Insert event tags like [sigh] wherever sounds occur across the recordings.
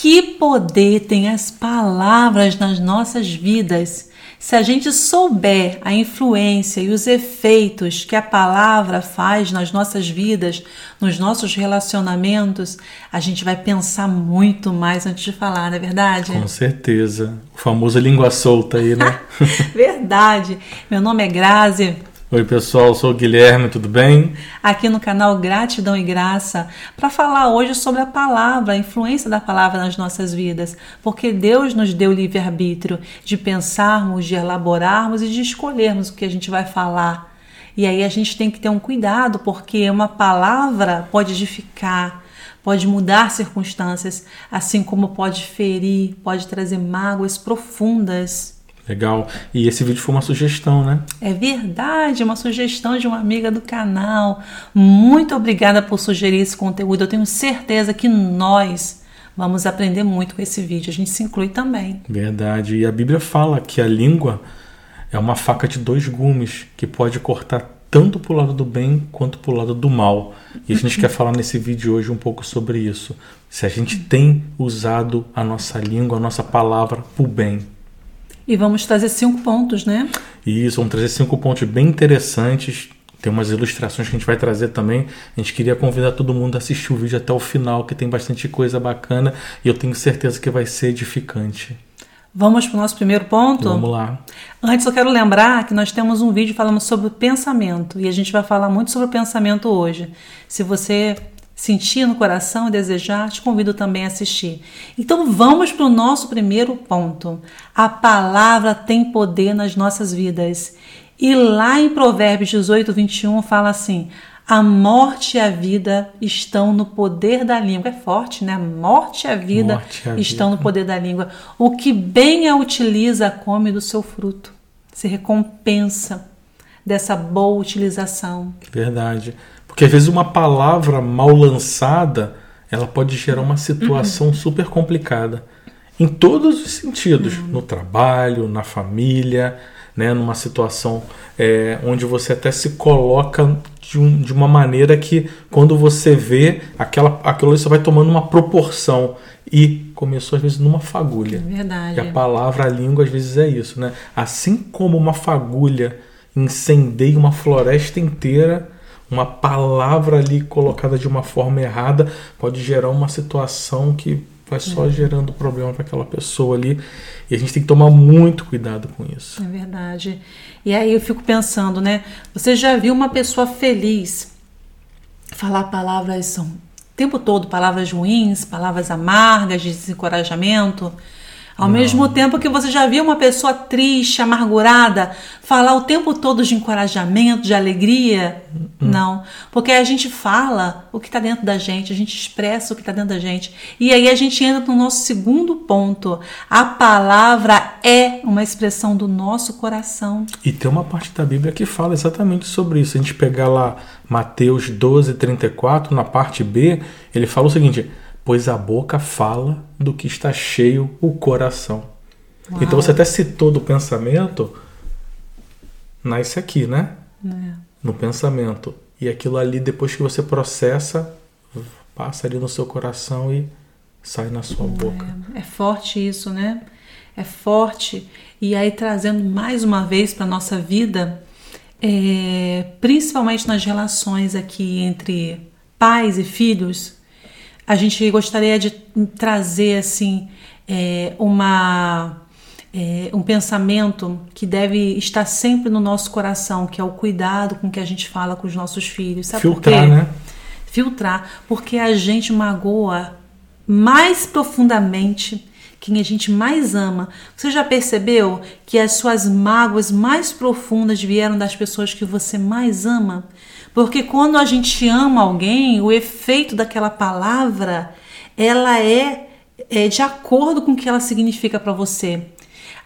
Que poder tem as palavras nas nossas vidas? Se a gente souber a influência e os efeitos que a palavra faz nas nossas vidas, nos nossos relacionamentos, a gente vai pensar muito mais antes de falar, não é verdade? Com certeza. O famoso língua solta aí, né? [laughs] verdade. Meu nome é Grazi. Oi, pessoal, sou o Guilherme, tudo bem? Aqui no canal Gratidão e Graça, para falar hoje sobre a palavra, a influência da palavra nas nossas vidas, porque Deus nos deu livre-arbítrio de pensarmos, de elaborarmos e de escolhermos o que a gente vai falar. E aí a gente tem que ter um cuidado, porque uma palavra pode edificar, pode mudar circunstâncias, assim como pode ferir, pode trazer mágoas profundas. Legal. E esse vídeo foi uma sugestão, né? É verdade, uma sugestão de uma amiga do canal. Muito obrigada por sugerir esse conteúdo. Eu tenho certeza que nós vamos aprender muito com esse vídeo. A gente se inclui também. Verdade. E a Bíblia fala que a língua é uma faca de dois gumes que pode cortar tanto para o lado do bem quanto para o lado do mal. E a gente quer falar nesse vídeo hoje um pouco sobre isso. Se a gente tem usado a nossa língua, a nossa palavra para o bem. E vamos trazer cinco pontos, né? Isso, vamos trazer cinco pontos bem interessantes. Tem umas ilustrações que a gente vai trazer também. A gente queria convidar todo mundo a assistir o vídeo até o final, que tem bastante coisa bacana e eu tenho certeza que vai ser edificante. Vamos para o nosso primeiro ponto? Vamos lá. Antes eu quero lembrar que nós temos um vídeo falando sobre pensamento e a gente vai falar muito sobre o pensamento hoje. Se você sentir no coração e desejar, te convido também a assistir. Então vamos para o nosso primeiro ponto. A palavra tem poder nas nossas vidas. E lá em Provérbios 18, 21 fala assim: a morte e a vida estão no poder da língua. É forte, né? A morte e a vida morte estão vida. no poder da língua. O que bem a utiliza, come do seu fruto. Se recompensa dessa boa utilização. Verdade. Porque às vezes uma palavra mal lançada, ela pode gerar uma situação uhum. super complicada. Em todos os sentidos. Uhum. No trabalho, na família, né, numa situação é, onde você até se coloca de, um, de, uma maneira que quando você vê aquela, aquilo você vai tomando uma proporção e começou às vezes numa fagulha. Verdade. E a palavra, a língua às vezes é isso, né? Assim como uma fagulha incendeia uma floresta inteira, uma palavra ali colocada de uma forma errada pode gerar uma situação que vai só é. gerando problema para aquela pessoa ali. E a gente tem que tomar muito cuidado com isso. É verdade. E aí eu fico pensando, né? Você já viu uma pessoa feliz falar palavras são o tempo todo palavras ruins, palavras amargas, de desencorajamento? Ao não. mesmo tempo que você já viu uma pessoa triste, amargurada, falar o tempo todo de encorajamento, de alegria? Hum. Não. Porque a gente fala o que está dentro da gente, a gente expressa o que está dentro da gente. E aí a gente entra no nosso segundo ponto. A palavra é uma expressão do nosso coração. E tem uma parte da Bíblia que fala exatamente sobre isso. A gente pegar lá Mateus 12, 34, na parte B, ele fala o seguinte pois a boca fala do que está cheio o coração. Uau. Então você até citou do pensamento, nasce aqui, né? É. No pensamento. E aquilo ali, depois que você processa, passa ali no seu coração e sai na sua boca. É, é forte isso, né? É forte. E aí, trazendo mais uma vez para nossa vida, é, principalmente nas relações aqui entre pais e filhos, a gente gostaria de trazer assim é, uma é, um pensamento que deve estar sempre no nosso coração, que é o cuidado com que a gente fala com os nossos filhos. Sabe Filtrar, por quê? né? Filtrar, porque a gente magoa mais profundamente quem a gente mais ama. Você já percebeu que as suas mágoas mais profundas vieram das pessoas que você mais ama? Porque quando a gente ama alguém, o efeito daquela palavra, ela é, é de acordo com o que ela significa para você.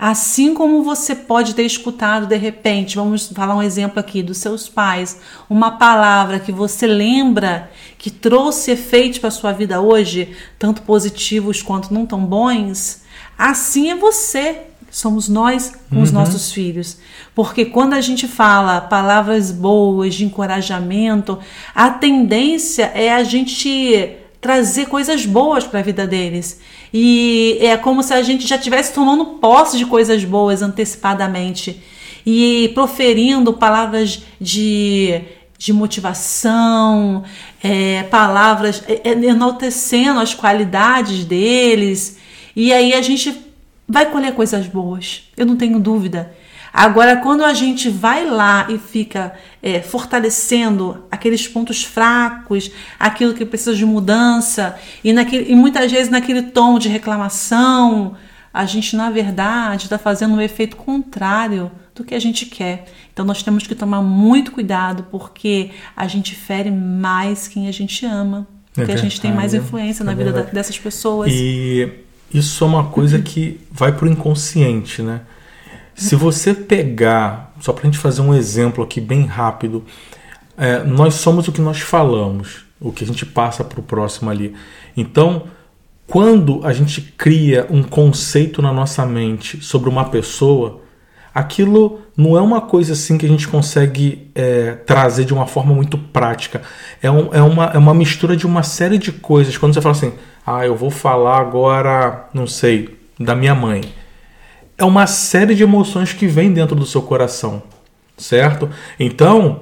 Assim como você pode ter escutado de repente, vamos falar um exemplo aqui dos seus pais, uma palavra que você lembra que trouxe efeitos para sua vida hoje, tanto positivos quanto não tão bons, assim é você somos nós com uhum. os nossos filhos. Porque quando a gente fala palavras boas de encorajamento, a tendência é a gente trazer coisas boas para a vida deles. E é como se a gente já estivesse tomando posse de coisas boas antecipadamente e proferindo palavras de, de motivação, é, palavras é, é, enaltecendo as qualidades deles. E aí a gente vai colher coisas boas, eu não tenho dúvida. Agora, quando a gente vai lá e fica é, fortalecendo aqueles pontos fracos, aquilo que precisa de mudança, e, naquele, e muitas vezes naquele tom de reclamação, a gente, na verdade, está fazendo um efeito contrário do que a gente quer. Então, nós temos que tomar muito cuidado, porque a gente fere mais quem a gente ama. É porque é a gente tem mais influência na é vida dessas pessoas. E isso é uma coisa que vai para o inconsciente, né? Se você pegar, só para a gente fazer um exemplo aqui bem rápido, é, nós somos o que nós falamos, o que a gente passa para o próximo ali. Então, quando a gente cria um conceito na nossa mente sobre uma pessoa, aquilo não é uma coisa assim que a gente consegue é, trazer de uma forma muito prática. É, um, é, uma, é uma mistura de uma série de coisas. Quando você fala assim, ah, eu vou falar agora, não sei, da minha mãe. É uma série de emoções que vem dentro do seu coração, certo? Então,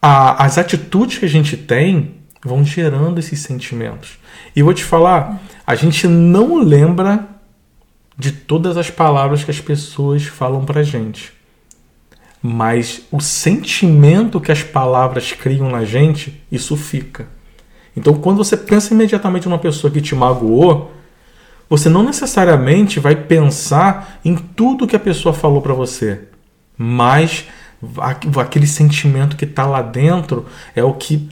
a, as atitudes que a gente tem vão gerando esses sentimentos. E vou te falar, a gente não lembra de todas as palavras que as pessoas falam pra gente. Mas o sentimento que as palavras criam na gente, isso fica. Então, quando você pensa imediatamente numa pessoa que te magoou, você não necessariamente vai pensar em tudo que a pessoa falou para você, mas aquele sentimento que está lá dentro é o que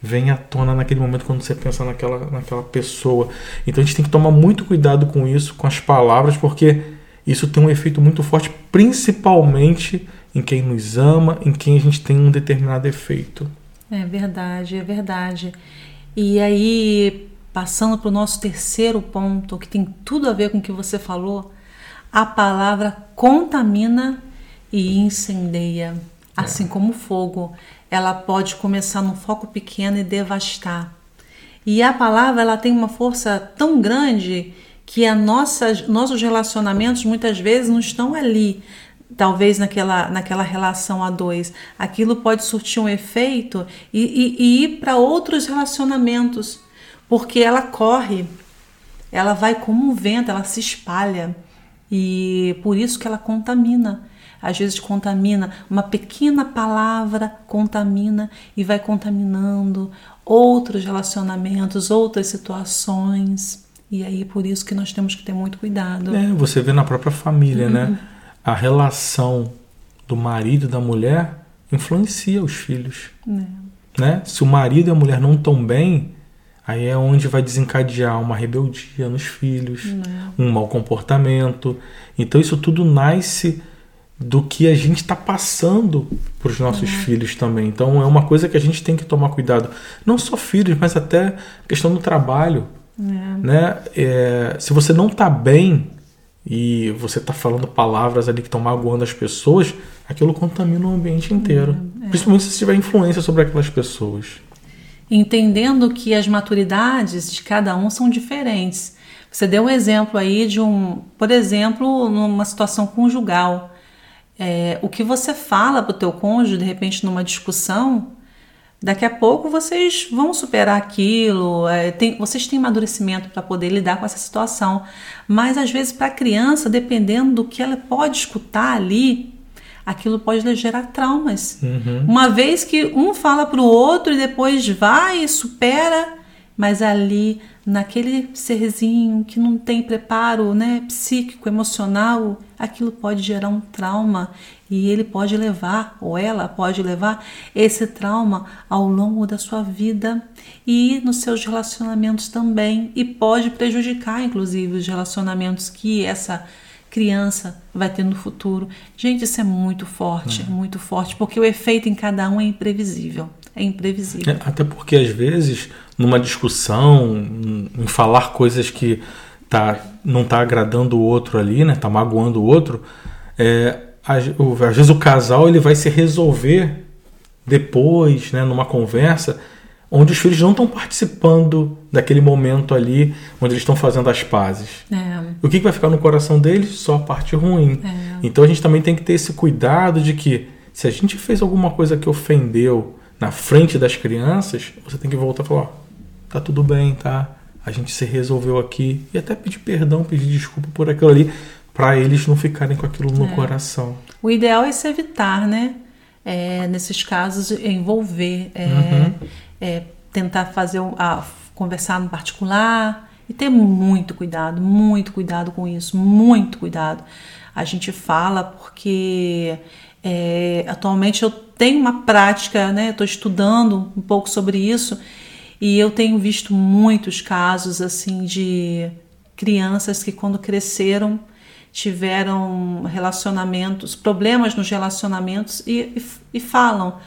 vem à tona naquele momento quando você pensa naquela, naquela pessoa. Então a gente tem que tomar muito cuidado com isso, com as palavras, porque isso tem um efeito muito forte, principalmente em quem nos ama, em quem a gente tem um determinado efeito. É verdade, é verdade. E aí, passando para o nosso terceiro ponto, que tem tudo a ver com o que você falou, a palavra contamina e incendeia. Assim como o fogo, ela pode começar num foco pequeno e devastar. E a palavra ela tem uma força tão grande que a nossas, nossos relacionamentos muitas vezes não estão ali talvez naquela, naquela relação a dois, aquilo pode surtir um efeito e, e, e ir para outros relacionamentos, porque ela corre, ela vai como um vento, ela se espalha e por isso que ela contamina. Às vezes contamina, uma pequena palavra contamina e vai contaminando outros relacionamentos, outras situações. E aí por isso que nós temos que ter muito cuidado. É, você vê na própria família, né? uhum. né? a relação do marido e da mulher influencia os filhos. É. Né? Se o marido e a mulher não estão bem, aí é onde vai desencadear uma rebeldia nos filhos, um mau comportamento. Então isso tudo nasce do que a gente está passando para os nossos é. filhos também. Então é uma coisa que a gente tem que tomar cuidado. Não só filhos, mas até questão do trabalho. É. Né? É, se você não está bem e você está falando palavras ali que estão magoando as pessoas, aquilo contamina o ambiente inteiro. É, é. Principalmente se tiver influência sobre aquelas pessoas. Entendendo que as maturidades de cada um são diferentes. Você deu um exemplo aí de um, por exemplo, numa situação conjugal. É, o que você fala para o teu cônjuge, de repente, numa discussão, Daqui a pouco vocês vão superar aquilo, é, tem, vocês têm amadurecimento para poder lidar com essa situação. Mas às vezes, para a criança, dependendo do que ela pode escutar ali, aquilo pode gerar traumas. Uhum. Uma vez que um fala para o outro e depois vai e supera, mas ali naquele serzinho que não tem preparo né, psíquico, emocional, aquilo pode gerar um trauma e ele pode levar, ou ela pode levar, esse trauma ao longo da sua vida e nos seus relacionamentos também, e pode prejudicar, inclusive, os relacionamentos que essa criança vai ter no futuro. Gente, isso é muito forte, é. muito forte, porque o efeito em cada um é imprevisível. É imprevisível. É, até porque, às vezes, numa discussão, em falar coisas que tá, não está agradando o outro ali, né? Tá magoando o outro, é, às, vezes o casal ele vai se resolver depois, né, numa conversa, onde os filhos não estão participando daquele momento ali onde eles estão fazendo as pazes. É. O que, que vai ficar no coração deles? Só a parte ruim. É. Então a gente também tem que ter esse cuidado de que se a gente fez alguma coisa que ofendeu na frente das crianças, você tem que voltar e falar: ó, tá tudo bem, tá? A gente se resolveu aqui e até pedir perdão, pedir desculpa por aquilo ali, para eles não ficarem com aquilo no É. coração. O ideal é se evitar, né? É, nesses casos, envolver, é, Uhum. é, tentar fazer a, conversar no particular e ter muito cuidado, muito cuidado com isso, muito cuidado. A gente fala porque é, atualmente eu tenho uma prática, né? Estou estudando um pouco sobre isso e eu tenho visto muitos casos assim de crianças que quando cresceram tiveram relacionamentos, problemas nos relacionamentos e, e, e falam: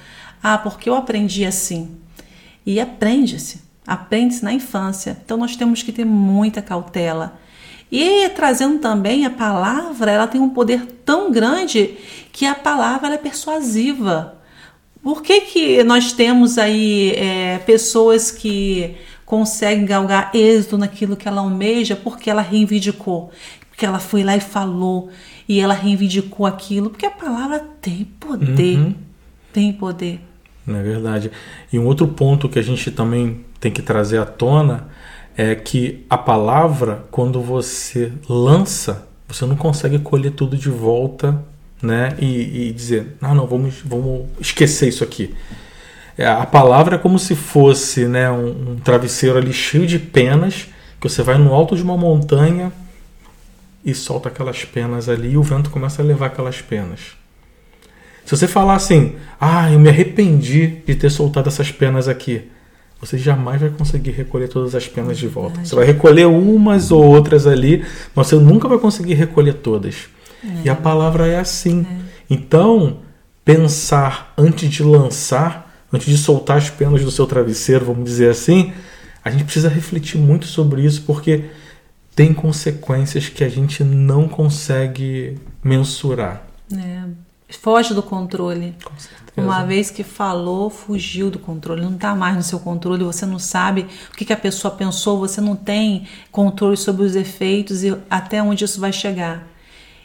Ah, porque eu aprendi assim. E aprende-se, aprende-se na infância. Então nós temos que ter muita cautela. E trazendo também a palavra, ela tem um poder tão grande que a palavra é persuasiva. Por que, que nós temos aí é, pessoas que conseguem galgar êxito naquilo que ela almeja porque ela reivindicou, porque ela foi lá e falou e ela reivindicou aquilo, porque a palavra tem poder, Uhum. tem poder. É verdade. E um outro ponto que a gente também tem que trazer à tona é que a palavra, quando você lança, você não consegue colher tudo de volta, né? E, e dizer, ah, não, vamos, vamos esquecer isso aqui. É, A palavra é como se fosse né, um, um travesseiro ali cheio de penas, que você vai no alto de uma montanha e solta aquelas penas ali e o vento começa a levar aquelas penas. Se você falar assim, ah, eu me arrependi de ter soltado essas penas aqui, você jamais vai conseguir recolher todas as penas de volta. Você vai recolher umas ou outras ali, mas você nunca vai conseguir recolher todas. E a palavra é assim. Então, pensar antes de lançar, antes de soltar as penas do seu travesseiro, vamos dizer assim, a gente precisa refletir muito sobre isso, porque tem consequências que a gente não consegue mensurar. É, foge do controle. Com certeza. Uma vez que falou, fugiu do controle, não está mais no seu controle, você não sabe o que, que a pessoa pensou, você não tem controle sobre os efeitos e até onde isso vai chegar.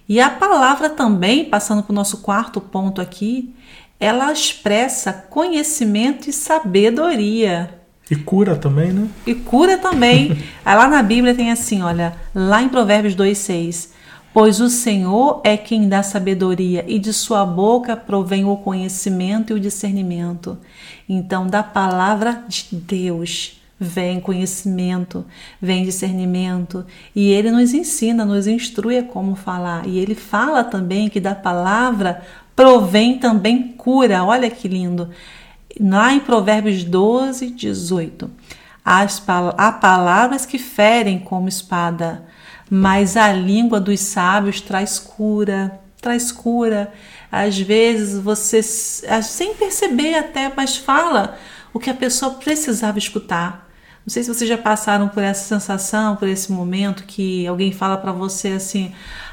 E a palavra também, passando para o nosso quarto ponto aqui, ela expressa conhecimento e sabedoria. E cura também, né? E cura também. [laughs] Lá na Bíblia tem assim, olha, lá em Provérbios 2,6. Pois o Senhor é quem dá sabedoria, e de sua boca provém o conhecimento e o discernimento. Então, da palavra de Deus vem conhecimento, vem discernimento, e ele nos ensina, nos instrui a como falar. E ele fala também que da palavra provém também cura. Olha que lindo. Lá em Provérbios 12, 18. As, há palavras que ferem como espada, mas a língua dos sábios traz cura, traz cura. Às vezes você, sem perceber até, mas fala o que a pessoa precisava escutar. Não sei se vocês já passaram por essa sensação, por esse momento que alguém fala pra você assim: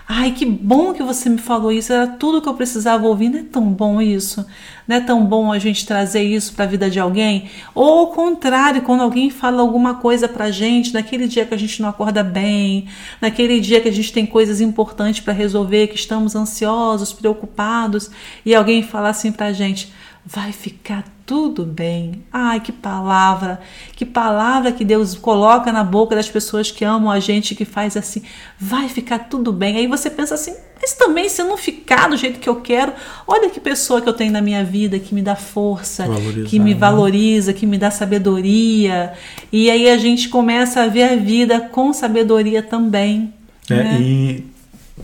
"Ai, que bom que você me falou isso, era tudo que eu precisava ouvir". Não é tão bom isso? Não é tão bom a gente trazer isso para a vida de alguém? Ou ao contrário, quando alguém fala alguma coisa pra gente, naquele dia que a gente não acorda bem, naquele dia que a gente tem coisas importantes para resolver, que estamos ansiosos, preocupados, e alguém fala assim pra gente: vai ficar tudo bem. Ai, que palavra, que palavra que Deus coloca na boca das pessoas que amam a gente, que faz assim, vai ficar tudo bem. Aí você pensa assim, mas também se eu não ficar do jeito que eu quero, olha que pessoa que eu tenho na minha vida que me dá força, Valorizar, que me né? valoriza, que me dá sabedoria. E aí a gente começa a ver a vida com sabedoria também. É, né? E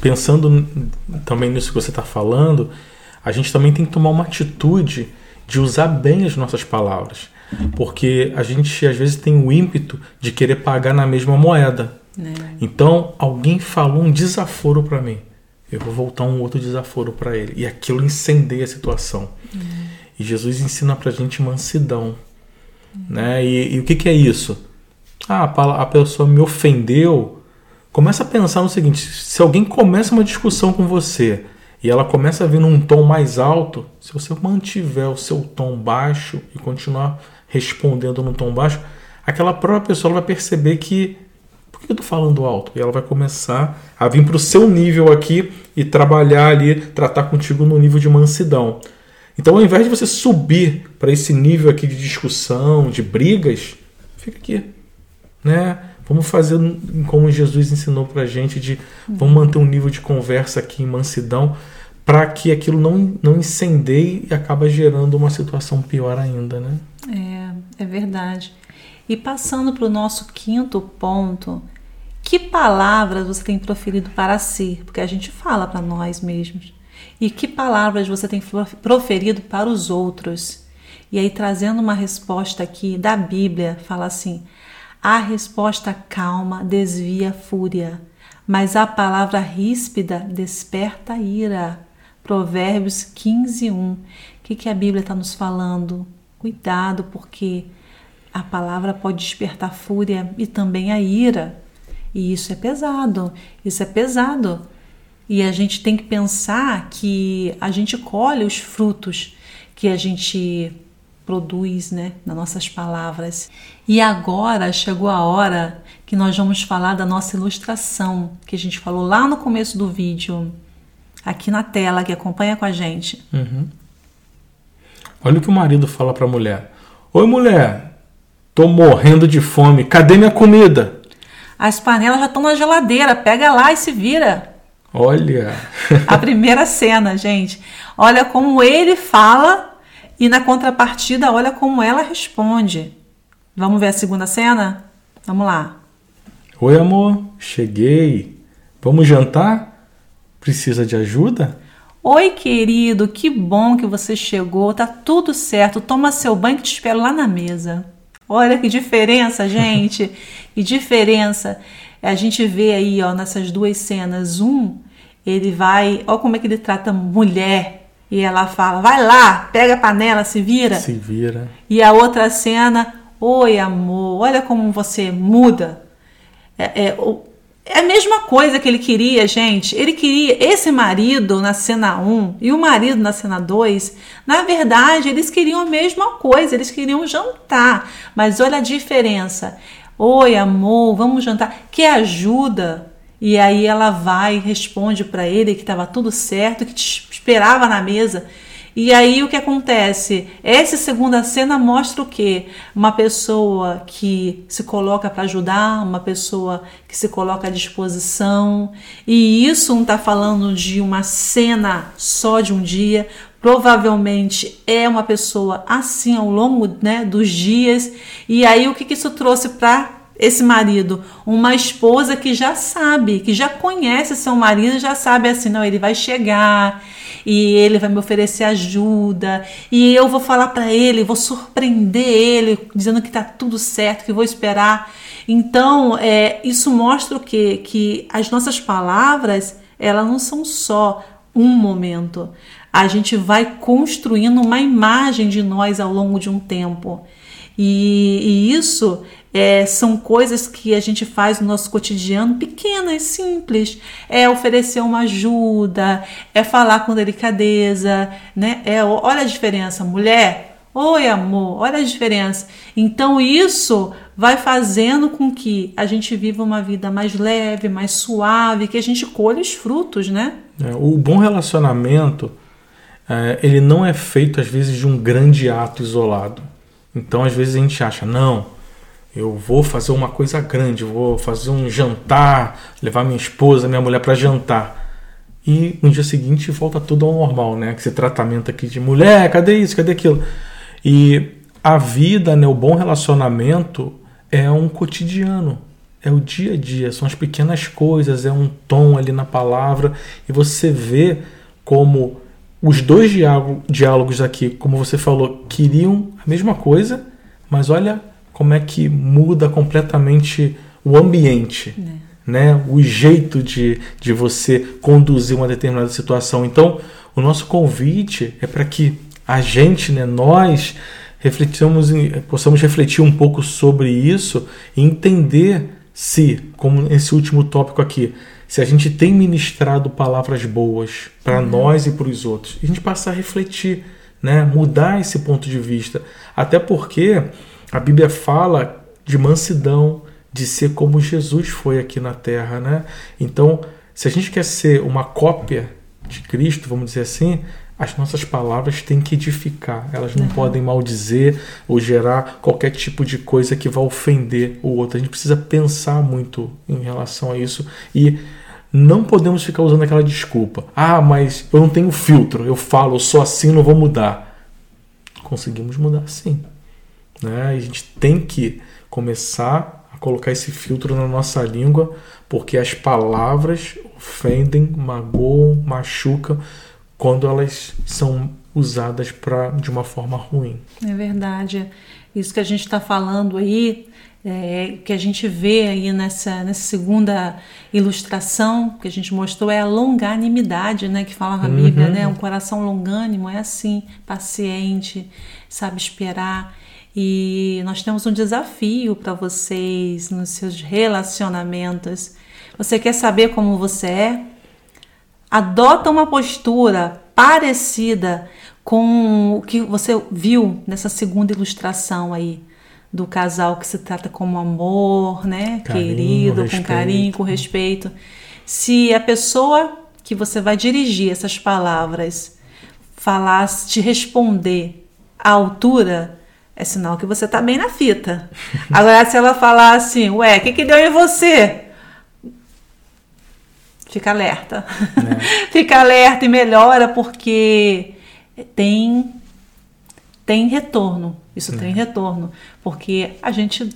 pensando também nisso que você está falando, a gente também tem que tomar uma atitude de usar bem as nossas palavras. Porque a gente às vezes tem o ímpeto de querer pagar na mesma moeda. Né? Então, alguém falou um desaforo para mim. Eu vou voltar um outro desaforo para ele. E aquilo incendeia a situação. E Jesus ensina pra gente mansidão. Né? E, e o que, que é isso? Ah, a a pessoa me ofendeu. Começa a pensar no seguinte: se alguém começa uma discussão com você e ela começa a vir num tom mais alto, se você mantiver o seu tom baixo e continuar respondendo num tom baixo, aquela própria pessoa vai perceber que por que eu estou falando alto? E ela vai começar a vir para o seu nível aqui e trabalhar ali, tratar contigo no nível de mansidão. Então, ao invés de você subir para esse nível aqui de discussão, de brigas, fica aqui, né? Vamos fazer como Jesus ensinou para a gente de vamos manter um nível de conversa aqui em mansidão para que aquilo não, não incendeie e acaba gerando uma situação pior ainda, né? É, é verdade. E passando para o nosso quinto ponto, que palavras você tem proferido para si? Porque a gente fala para nós mesmos. E que palavras você tem proferido para os outros? E aí, trazendo uma resposta aqui da Bíblia, fala assim: a resposta calma desvia fúria, mas a palavra ríspida desperta ira. Provérbios 15, 1. O que, que a Bíblia está nos falando? Cuidado, porque a palavra pode despertar fúria e também a ira. E isso é pesado, isso é pesado. E a gente tem que pensar que a gente colhe os frutos que a gente produz, né, nas nossas palavras. E agora chegou a hora que nós vamos falar da nossa ilustração, que a gente falou lá no começo do vídeo aqui na tela que acompanha com a gente. Uhum. Olha o que o marido fala para a mulher: Oi, mulher, tô morrendo de fome, cadê minha comida? As panelas já estão na geladeira, pega lá e se vira. Olha! a primeira cena, gente. Olha como ele fala e na contrapartida, olha como ela responde. Vamos ver a segunda cena? Vamos lá. Oi, amor, cheguei. Vamos jantar? Precisa de ajuda? Oi, querido, que bom que você chegou. Tá tudo certo. Toma seu banho que te espero lá na mesa. Olha que diferença, gente. [laughs] que diferença. A gente vê aí, ó, nessas duas cenas. Um, ele vai, ó como é que ele trata mulher. E ela fala: "Vai lá, pega a panela, se vira". Se vira. E a outra cena: "Oi, amor, olha como você muda". É, é, é a mesma coisa que ele queria, gente. Ele queria esse marido na cena 1 e o marido na cena 2. Na verdade, eles queriam a mesma coisa, eles queriam jantar. Mas olha a diferença. Oi, amor, vamos jantar. Que ajuda? E aí ela vai e responde para ele que estava tudo certo, que te esperava na mesa. E aí o que acontece? Essa segunda cena mostra o quê? Uma pessoa que se coloca para ajudar, uma pessoa que se coloca à disposição. E isso não está falando de uma cena só de um dia. Provavelmente é uma pessoa assim ao longo né, dos dias. E aí o que, que isso trouxe para esse marido, uma esposa que já sabe, que já conhece seu marido, já sabe assim, não, ele vai chegar, e ele vai me oferecer ajuda e eu vou falar para ele, vou surpreender ele dizendo que tá tudo certo, que vou esperar. Então, é, isso mostra o quê? Que as nossas palavras, elas não são só um momento. A gente vai construindo uma imagem de nós ao longo de um tempo. E, e isso é, são coisas que a gente faz no nosso cotidiano, pequenas, simples. É oferecer uma ajuda, é falar com delicadeza, né? É, olha a diferença, mulher. Oi, amor, olha a diferença. Então, isso vai fazendo com que a gente viva uma vida mais leve, mais suave, que a gente colhe os frutos, né? É, o bom relacionamento, é, ele não é feito, às vezes, de um grande ato isolado. Então, às vezes, a gente acha, não, eu vou fazer uma coisa grande, vou fazer um jantar, levar minha esposa, minha mulher para jantar. E no dia seguinte volta tudo ao normal, né? Esse tratamento aqui de mulher, cadê isso, cadê aquilo? E a vida, né, o bom relacionamento é um cotidiano, é o dia a dia, são as pequenas coisas, é um tom ali na palavra e você vê como os dois diálogos aqui, como você falou, queriam a mesma coisa, mas olha como é que muda completamente o ambiente, é. né? o jeito de, de você conduzir uma determinada situação. Então, o nosso convite é para que a gente, né, nós, refletamos, possamos refletir um pouco sobre isso e entender se, como esse último tópico aqui, se a gente tem ministrado palavras boas para uhum. nós e para os outros, a gente passar a refletir né? Mudar esse ponto de vista. Até porque a Bíblia fala de mansidão, de ser como Jesus foi aqui na terra, né? Então, se a gente quer ser uma cópia de Cristo, vamos dizer assim, as nossas palavras têm que edificar, elas não uhum. podem maldizer ou gerar qualquer tipo de coisa que vá ofender o outro. A gente precisa pensar muito em relação a isso e não podemos ficar usando aquela desculpa. Ah, mas eu não tenho filtro, eu falo, eu sou assim, não vou mudar. Conseguimos mudar sim. Né? a gente tem que começar a colocar esse filtro na nossa língua, porque as palavras ofendem, magoam, machucam quando elas são usadas pra, de uma forma ruim. É verdade. Isso que a gente está falando aí, é, que a gente vê aí nessa, nessa segunda ilustração que a gente mostrou é a longanimidade, né, que fala na uhum. Bíblia, né, um coração longânimo é assim, paciente, sabe esperar. E nós temos um desafio para vocês nos seus relacionamentos. Você quer saber como você é? adota uma postura parecida com o que você viu nessa segunda ilustração aí do casal que se trata como amor, né, carinho, querido, respeito. com carinho, com respeito. Se a pessoa que você vai dirigir essas palavras falar, te responder à altura, é sinal que você tá bem na fita. [laughs] Agora, se ela falar assim, ué, o que, que deu em você? fica alerta. É. [laughs] fica alerta e melhora porque tem tem retorno. Isso é. tem retorno, porque a gente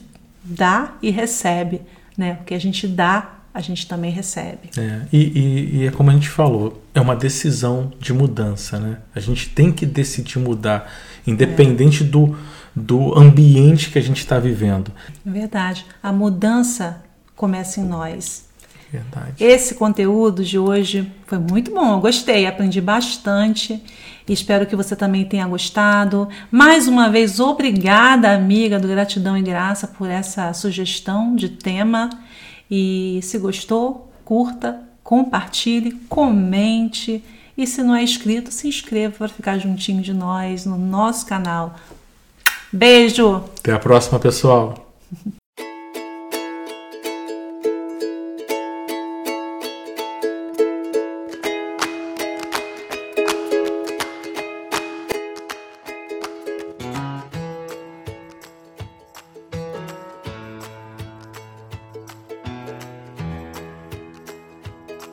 dá e recebe, né? Porque a gente dá, a gente também recebe. É, e, e, e, é como a gente falou, é uma decisão de mudança, né? A gente tem que decidir mudar, independente é. do, do ambiente que a gente está vivendo. Verdade. A mudança começa em nós. Verdade. Esse conteúdo de hoje foi muito bom, eu gostei, aprendi bastante e espero que você também tenha gostado. Mais uma vez, obrigada, amiga do Gratidão e Graça, por essa sugestão de tema. E se gostou, curta, compartilhe, comente. E se não é inscrito, se inscreva para ficar juntinho de nós no nosso canal. Beijo! Até a próxima, pessoal! [laughs]